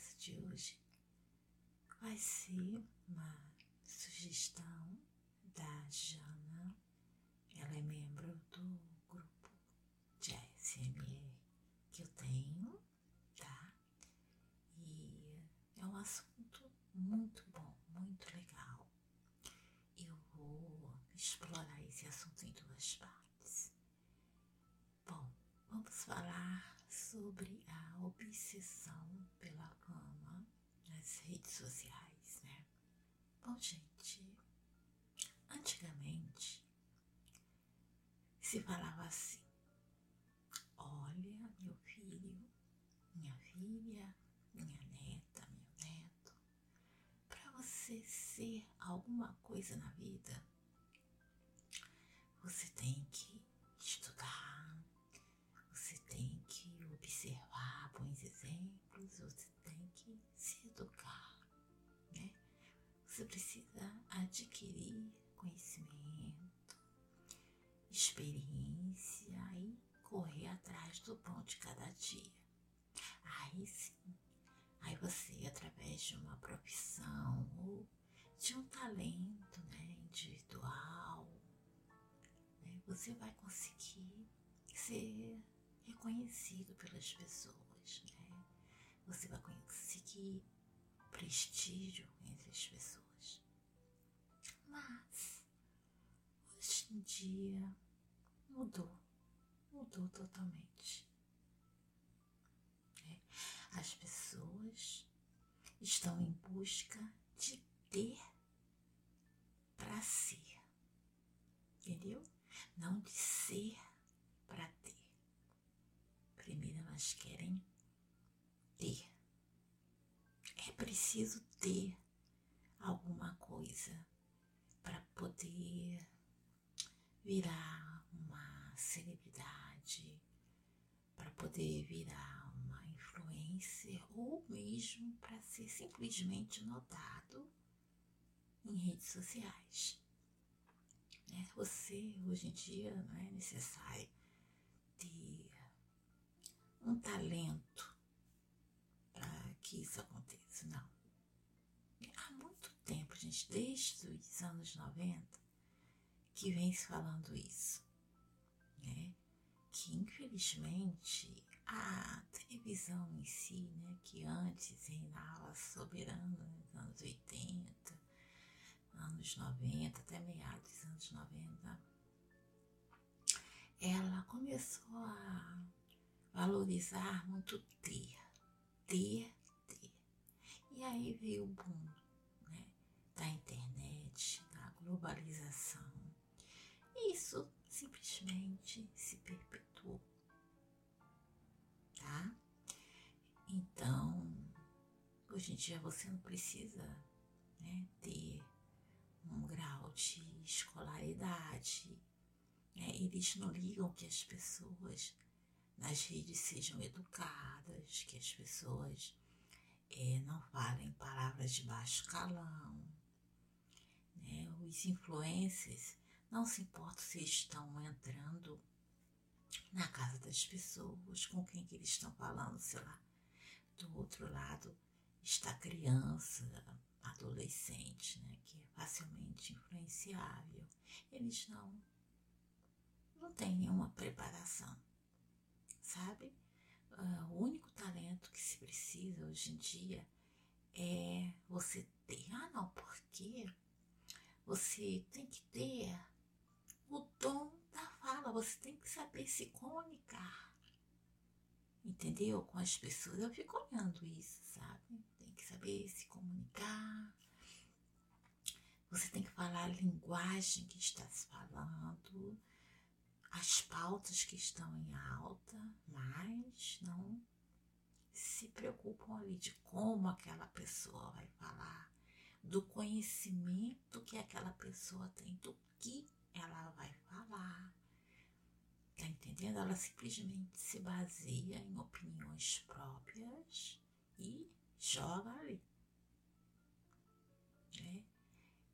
conversa de hoje vai ser uma sugestão da Jana. Ela é membro do grupo de ASMR que eu tenho, tá? E é um assunto muito bom, muito legal. Eu vou explorar esse assunto em duas partes. Bom, vamos falar sobre a obsessão pela fama nas redes sociais, né? Bom, gente, antigamente se falava assim: olha, meu filho, minha filha, minha neta, meu neto, para você ser alguma coisa na vida, do pão de cada dia. Aí sim, aí você, através de uma profissão ou de um talento né, individual, né, você vai conseguir ser reconhecido pelas pessoas, né? Você vai conseguir prestígio entre as pessoas. Mas hoje em dia mudou, mudou totalmente. né? As pessoas estão em busca de ter para ser, entendeu? Não de ser para ter. Primeiro elas querem ter. É preciso ter alguma coisa para poder virar uma celebridade, para poder virar uma influencer mesmo para ser simplesmente notado em redes sociais. Né? Você, hoje em dia, não é necessário ter um talento para que isso aconteça, não. Há muito tempo, gente, desde os anos 90, que vem se falando isso, né? Que infelizmente a televisão em si, né, que antes reinava soberana nos anos 80, anos 90, até meados dos anos 90, ela começou a valorizar muito ter, ter, ter. E aí veio o boom né, da internet, da globalização. E isso simplesmente se perpetuou. Tá? Então, hoje em dia você não precisa né, ter um grau de escolaridade. Né? Eles não ligam que as pessoas nas redes sejam educadas, que as pessoas é, não falem palavras de baixo calão. Né? Os influencers não se importam se estão entrando na casa das pessoas, com quem que eles estão falando, sei lá. Do outro lado está criança, adolescente, né, que é facilmente influenciável. Eles não não têm nenhuma preparação sabe? Uh, o único talento que se precisa hoje em dia é você ter. Ah, não, porque você tem que ter o dom você tem que saber se comunicar. Entendeu? Com as pessoas. Eu fico olhando isso, sabe? Tem que saber se comunicar. Você tem que falar a linguagem que está se falando as pautas que estão em alta, mas não se preocupam ali de como aquela pessoa vai falar, do conhecimento que aquela pessoa tem, do que ela vai falar. Tá entendendo? Ela simplesmente se baseia em opiniões próprias e joga ali. Né?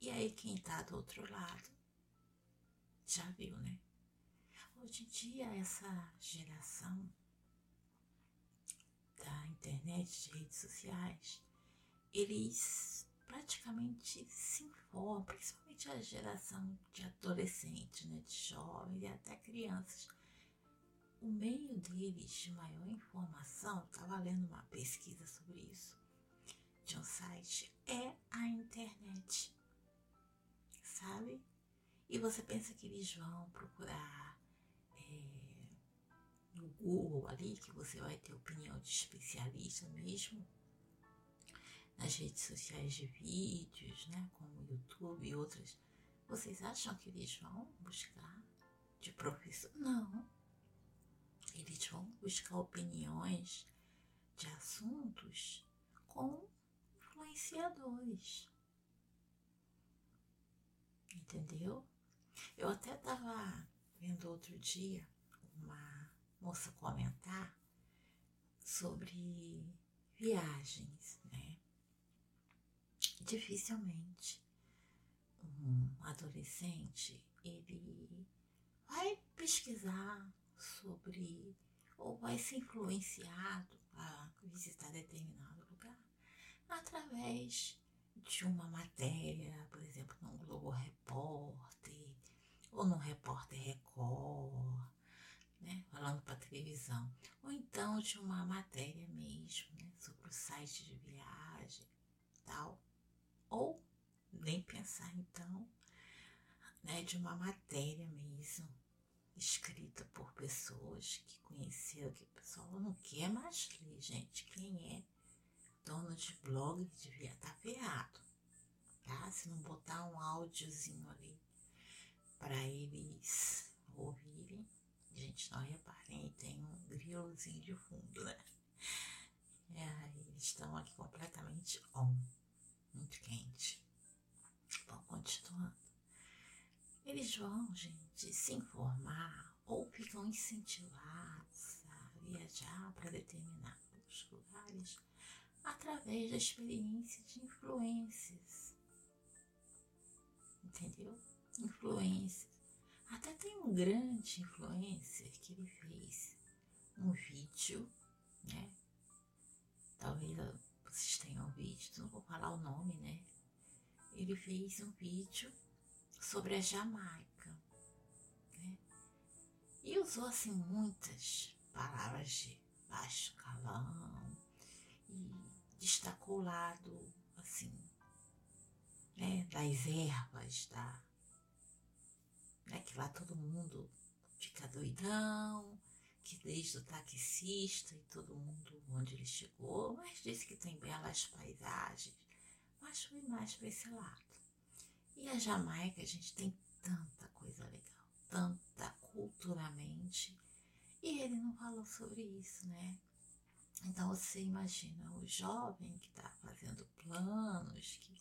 E aí quem tá do outro lado já viu, né? Hoje em dia, essa geração da internet, de redes sociais, eles praticamente se informam, principalmente a geração de adolescentes, né, de jovens e até crianças. O meio deles de maior informação, estava lendo uma pesquisa sobre isso, de um site, é a internet. Sabe? E você pensa que eles vão procurar é, no Google ali, que você vai ter opinião de especialista mesmo, nas redes sociais de vídeos, né, como YouTube e outras, vocês acham que eles vão buscar de professor? Não. Eles vão buscar opiniões de assuntos com influenciadores. Entendeu? Eu até estava vendo outro dia uma moça comentar sobre viagens, né? Dificilmente um adolescente ele vai pesquisar sobre ou vai ser influenciado a visitar determinado lugar através de uma matéria, por exemplo, no Globo Repórter ou no Repórter Record, né, falando para televisão, ou então de uma matéria mesmo, né, sobre o site de viagem, tal, ou nem pensar então, né, de uma matéria mesmo escrita por pessoas que conheceram, que o pessoal não quer mais ler, gente. Quem é dono de blog devia estar tá ferrado, tá? Se não botar um áudiozinho ali para eles ouvirem. Gente, não reparem, tem um grilozinho de fundo, né? É, eles estão aqui completamente on, muito quente. Bom, continuando. Eles vão, gente, se informar ou ficam incentivados a viajar para determinados lugares através da experiência de influências. Entendeu? Influências. Até tem um grande influencer que ele fez um vídeo, né? Talvez vocês tenham visto, não vou falar o nome, né? Ele fez um vídeo sobre a Jamaica, né? E usou assim muitas palavras de baixo calão e destacou o lado, assim, né, das ervas, da, né, que lá todo mundo fica doidão, que desde o taxista e todo mundo onde ele chegou, mas disse que tem belas paisagens, mas foi mais para esse lado. E a Jamaica, a gente tem tanta coisa legal, tanta culturalmente, e ele não falou sobre isso, né? Então você imagina o jovem que está fazendo planos, que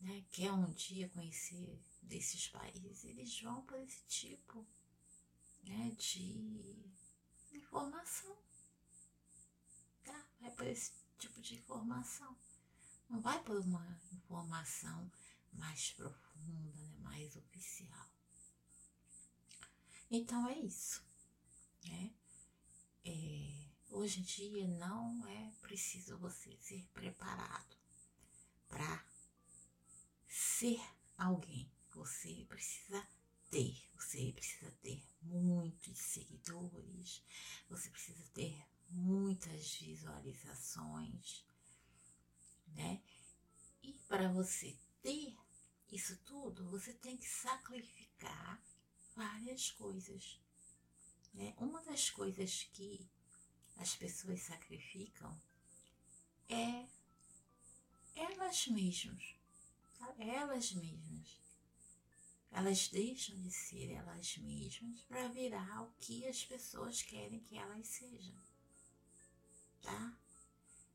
né, quer um dia conhecer desses países, eles vão por esse tipo né, de informação. Tá? Vai por esse tipo de informação. Não vai por uma informação mais profunda, né, mais oficial. Então é isso. Né? É, Hoje em dia não é preciso você ser preparado para ser alguém. Você precisa ter, você precisa ter muitos seguidores, você precisa ter muitas visualizações, né? E para você ter isso tudo, você tem que sacrificar várias coisas. Né? Uma das coisas que as pessoas sacrificam é elas mesmas, tá? elas mesmas. Elas deixam de ser elas mesmas para virar o que as pessoas querem que elas sejam, tá?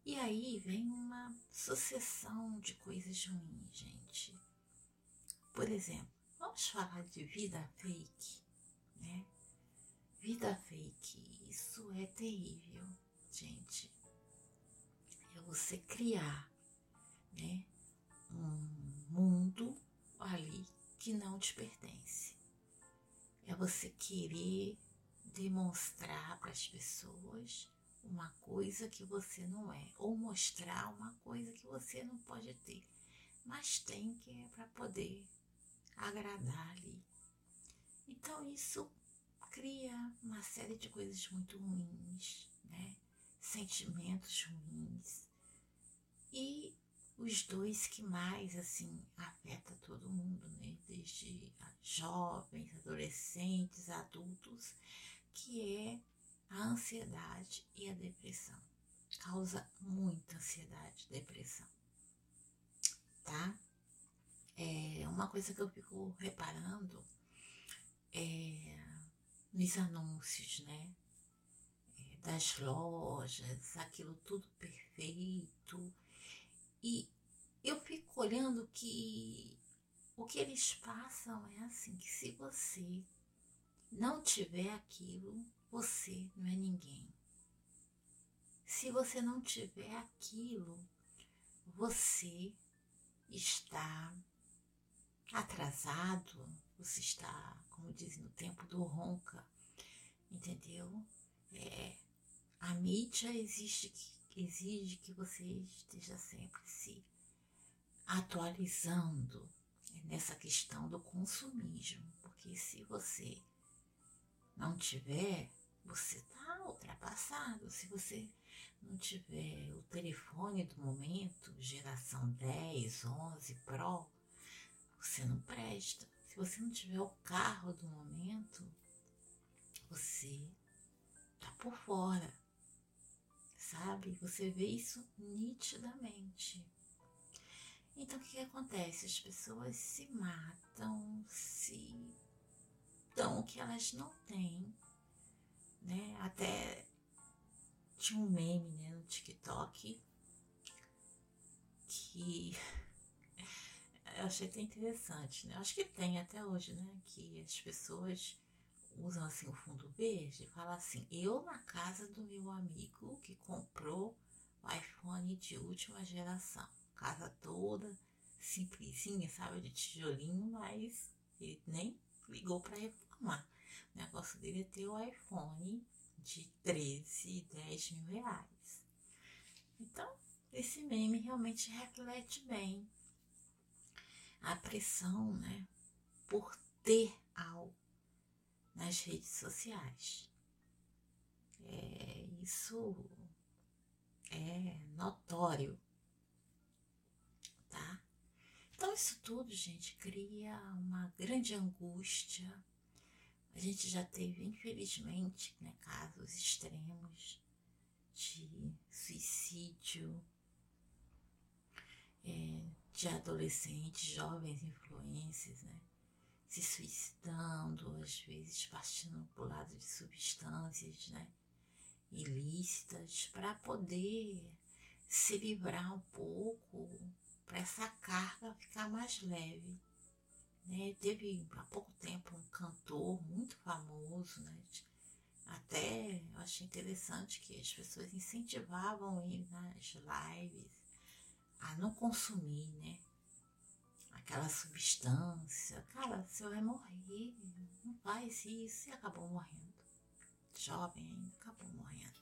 E aí vem uma sucessão de coisas ruins, gente. Por exemplo, vamos falar de vida fake, né? Vida fake, isso é terrível, gente. É você criar, né, um mundo ali que não te pertence. É você querer demonstrar para as pessoas uma coisa que você não é, ou mostrar uma coisa que você não pode ter, mas tem que é para poder agradar ali. Então isso cria uma série de coisas muito ruins, né? Sentimentos ruins. E os dois que mais assim afeta todo mundo, né? Desde jovens, adolescentes, adultos, que é a ansiedade e a depressão. Causa muita ansiedade depressão. Tá? É uma coisa que eu fico reparando é nos anúncios, né? É, das lojas, aquilo tudo perfeito. E eu fico olhando que o que eles passam é assim, que se você não tiver aquilo, você não é ninguém. Se você não tiver aquilo, você está atrasado, você está, como dizem no tempo do ronca, entendeu? É, a mídia existe, exige que você esteja sempre se atualizando nessa questão do consumismo, porque se você não tiver, você está ultrapassado. Se você não tiver o telefone do momento, geração 10, 11 Pro, você não presta. Se você não tiver o carro do momento, você tá por fora. Sabe? Você vê isso nitidamente. Então o que, que acontece? As pessoas se matam, se dão o que elas não têm né? Até tinha um meme né, no TikTok que eu achei até interessante, né? Acho que tem até hoje, né? Que as pessoas usam assim o fundo verde e falam assim, eu na casa do meu amigo que comprou o iPhone de última geração. Casa toda simplesinha, sabe, de tijolinho, mas ele nem ligou para reclamar. O negócio dele é ter o iPhone de 13, 10 mil reais. Então, esse meme realmente reflete bem a pressão, né, por ter algo nas redes sociais. É, isso é notório, tá? Então, isso tudo, gente, cria uma grande angústia a gente já teve, infelizmente, né, casos extremos de suicídio é, de adolescentes, jovens influências, né, se suicidando, às vezes partindo para o lado de substâncias né, ilícitas, para poder se livrar um pouco, para essa carga ficar mais leve. Né? Teve há pouco tempo um cantor muito famoso, né? Até eu achei interessante que as pessoas incentivavam ele nas lives a não consumir, né? Aquela substância. Cara, você vai morrer, não faz isso. E acabou morrendo. Jovem ainda, acabou morrendo.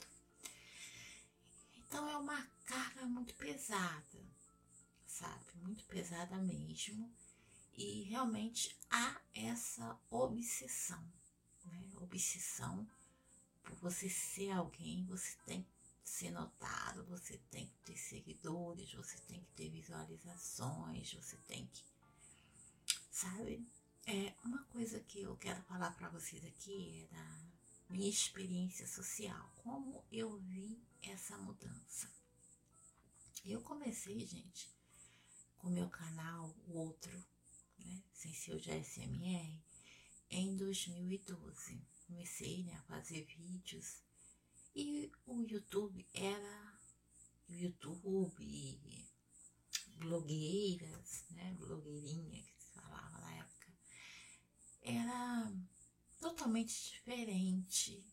Então é uma carga muito pesada, sabe? Muito pesada mesmo. E realmente há essa obsessão, né? Obsessão por você ser alguém, você tem que ser notado, você tem que ter seguidores, você tem que ter visualizações, você tem que. Sabe? É uma coisa que eu quero falar para vocês aqui é da minha experiência social, como eu vi essa mudança. Eu comecei, gente, com meu canal, o outro, né, sem ser o de ASMR, em 2012. Comecei né, a fazer vídeos e o YouTube era YouTube, blogueiras, né, blogueirinha que se falava na época, era totalmente diferente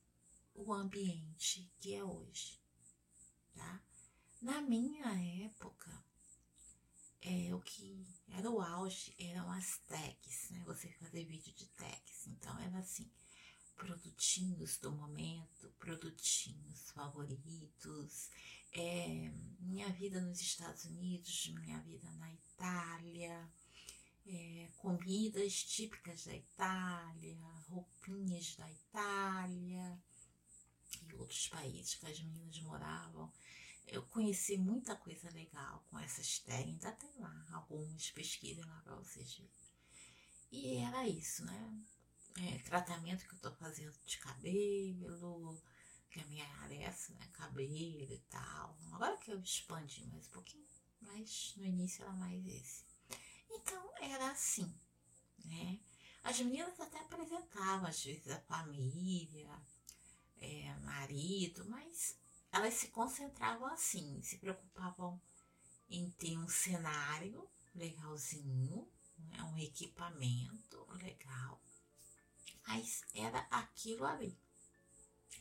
o ambiente que é hoje, tá? Na minha época, é, o que era o auge eram as tags, né? Você fazer vídeo de tags. Então era assim, produtinhos do momento, produtinhos favoritos, é, minha vida nos Estados Unidos, minha vida na Itália, é, comidas típicas da Itália, roupinhas da Itália e outros países que as meninas moravam. Eu conheci muita coisa legal com essas técnicas, ainda tem lá algumas pesquisas lá para vocês verem. E era isso, né? É, tratamento que eu tô fazendo de cabelo, que a minha área é né? Cabelo e tal. Agora que eu expandi mais um pouquinho, mas no início era mais esse. Então era assim, né? As meninas até apresentavam, às vezes, a família, é, marido, mas elas se concentravam assim, se preocupavam em ter um cenário legalzinho, né? um equipamento legal, mas era aquilo ali.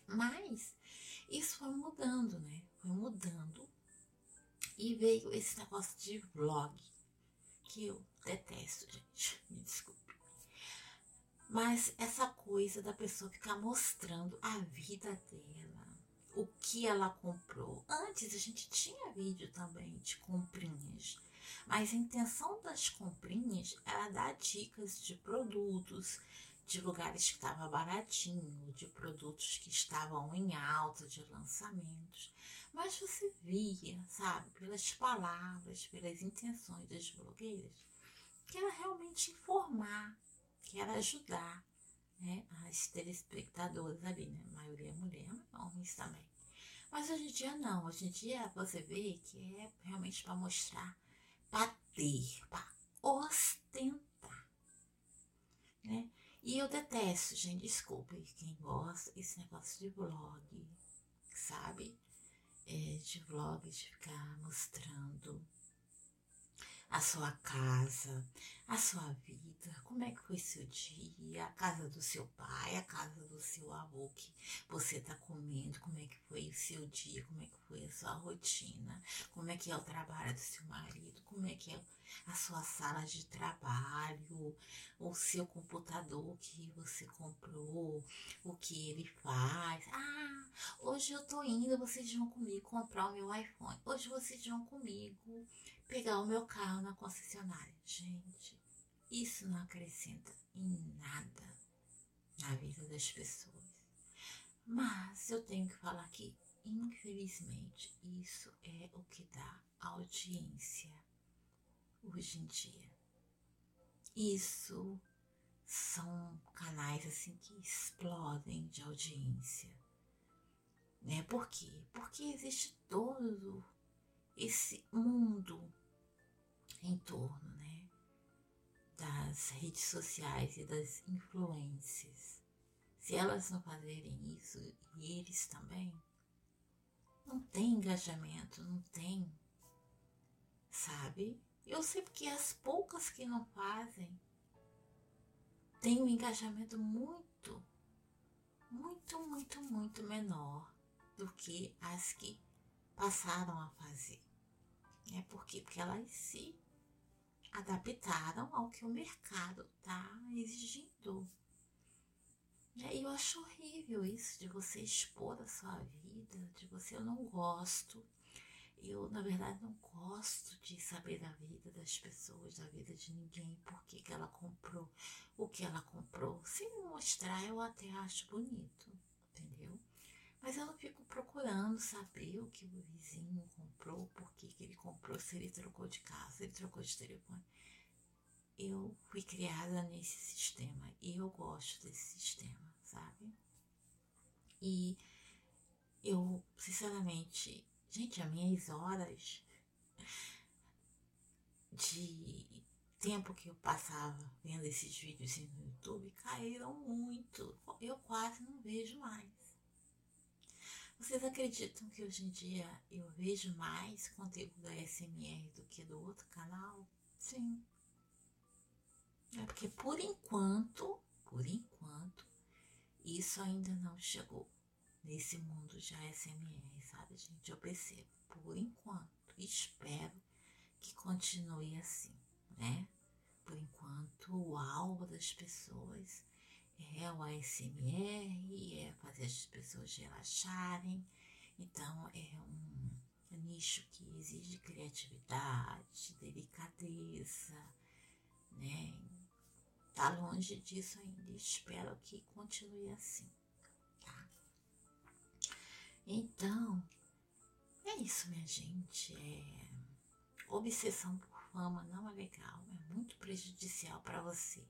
Mas isso foi mudando, né? Foi mudando. E veio esse negócio de vlog, que eu detesto, gente. Me desculpe. Mas essa coisa da pessoa ficar mostrando a vida dela, o que ela comprou. Antes a gente tinha vídeo também de comprinhas, mas a intenção das comprinhas era dar dicas de produtos, de lugares que estava baratinho, de produtos que estavam em alta, de lançamentos. Mas você via, sabe, pelas palavras, pelas intenções das blogueiras, que era realmente informar, que era ajudar né, as telespectadoras ali, né? A maioria é mulher, mas homens também. Mas hoje em dia não, hoje em dia você vê que é realmente para mostrar, para ter, para ostentar. Né? E eu detesto, gente, desculpe quem gosta, esse negócio de vlog, sabe? É, de vlog, de ficar mostrando a sua casa, a sua vida, como é que foi seu dia, a casa do seu pai, a casa do seu avô que você está comendo, como é que foi o seu dia, como é que foi a sua rotina, como é que é o trabalho do seu marido, como é que é a sua sala de trabalho, o seu computador que você comprou, o que ele faz. Ah, hoje eu tô indo, vocês vão comigo comprar o meu iPhone. Hoje vocês vão comigo pegar o meu carro na concessionária. Gente, isso não acrescenta em nada na vida das pessoas. Mas eu tenho que falar que, infelizmente, isso é o que dá audiência hoje em dia. Isso são canais assim que explodem de audiência. Né? Por quê? Porque existe todo esse mundo em torno? Das redes sociais e das influências. Se elas não fazerem isso, e eles também, não tem engajamento, não tem, sabe? Eu sei porque as poucas que não fazem têm um engajamento muito, muito, muito, muito menor do que as que passaram a fazer. É por quê? Porque elas se adaptaram ao que o mercado está exigindo. E eu acho horrível isso de você expor a sua vida, de você, eu não gosto. Eu, na verdade, não gosto de saber da vida das pessoas, da vida de ninguém, por que, ela comprou, o que ela comprou. Se mostrar, eu até acho bonito, entendeu? Mas eu não fico procurando saber o que o vizinho comprou, por que, que ele comprou, se ele trocou de casa, se ele trocou de telefone. Eu fui criada nesse sistema e eu gosto desse sistema, sabe? E eu, sinceramente, gente, as minhas horas de tempo que eu passava vendo esses vídeos no YouTube caíram muito. Eu quase não vejo mais. Vocês acreditam que hoje em dia eu vejo mais conteúdo da SMR do que do outro canal? Sim. É porque por enquanto, por enquanto, isso ainda não chegou nesse mundo de ASMR, sabe, gente? Eu percebo, por enquanto, espero que continue assim, né? Por enquanto, o alvo das pessoas é o ASMR, é fazer as pessoas relaxarem. Então é um nicho que exige criatividade, delicadeza, né? Tá longe disso ainda. Espero que continue assim, tá? Então, é isso, minha gente. É... Obsessão por fama não é legal, é muito prejudicial para você.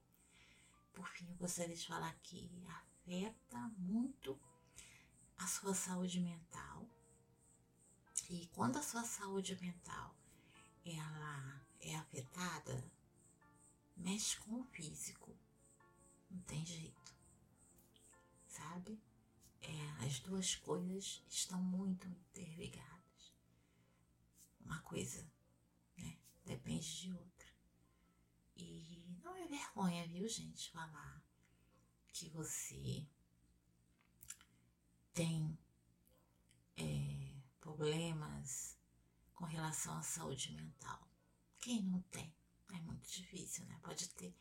Por fim, eu gostaria de falar que afeta muito a sua saúde mental. E quando a sua saúde mental ela é afetada, mexe com o físico. Não tem jeito. Sabe? É, as duas coisas estão muito interligadas. Uma coisa né, depende de outra. E não é vergonha, viu, gente, falar que você tem é, problemas com relação à saúde mental. Quem não tem? É muito difícil, né? Pode ter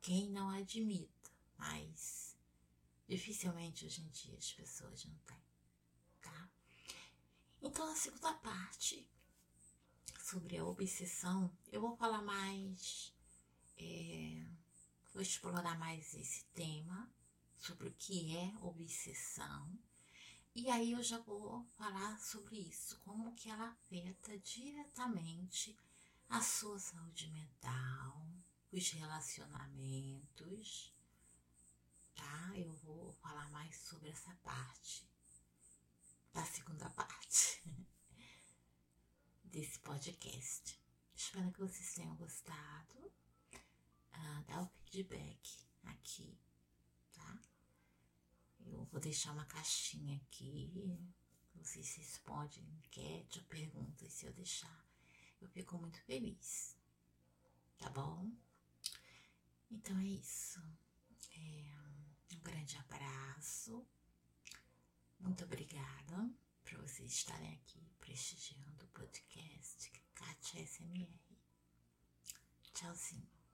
quem não admita, mas dificilmente hoje em dia as pessoas não têm, tá? Então, na segunda parte, sobre a obsessão, eu vou falar mais, é, vou explorar mais esse tema, sobre o que é obsessão, e aí eu já vou falar sobre isso, como que ela afeta diretamente a sua saúde mental, os relacionamentos, tá? Eu vou falar mais sobre essa parte da segunda parte desse podcast. Espero que vocês tenham gostado. Ah, dá o feedback aqui, tá? Eu vou deixar uma caixinha aqui. Vocês respondem enquete ou perguntas se eu deixar eu fico muito feliz. Tá bom? Então é isso. É um grande abraço. Muito obrigada por vocês estarem aqui prestigiando o podcast Kátia SMR. Tchauzinho.